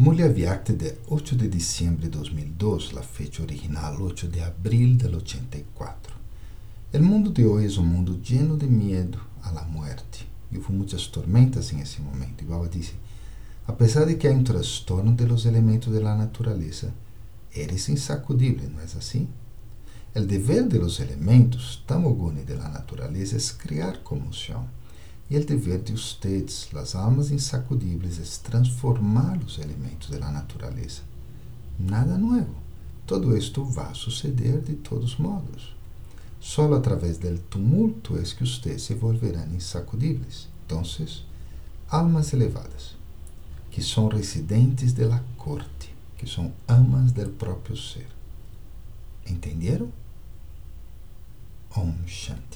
Mulher Viacte de 8 de diciembre de 2002, la fecha original 8 de abril del 84. El mundo de hoy es un mundo lleno de miedo a la muerte. E houve muitas tormentas en ese momento. Y Baba dice, a pesar de que hay un trastorno de los elementos de la naturaleza, eres insacudible, ¿no es así? El deber de los elementos, tamoguni de la naturaleza, es crear conmoción. E o dever de ustedes, las almas insacudibles, es transformar os elementos da natureza. Nada novo. Todo esto vai suceder de todos modos. Solo a través del tumulto es que ustedes se volverán insacudibles. Entonces, almas elevadas, que são residentes de la corte, que são amas del próprio ser. Entenderam? Om Shanti.